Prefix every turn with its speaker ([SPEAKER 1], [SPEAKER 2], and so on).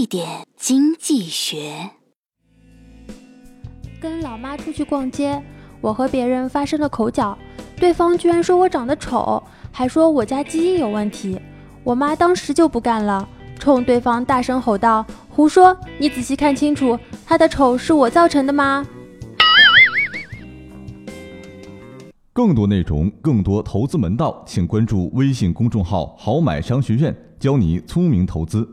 [SPEAKER 1] 一点经济学。
[SPEAKER 2] 跟老妈出去逛街，我和别人发生了口角，对方居然说我长得丑，还说我家基因有问题。我妈当时就不干了，冲对方大声吼道：“胡说！你仔细看清楚，他的丑是我造成的吗？”
[SPEAKER 3] 更多内容，更多投资门道，请关注微信公众号“好买商学院”，教你聪明投资。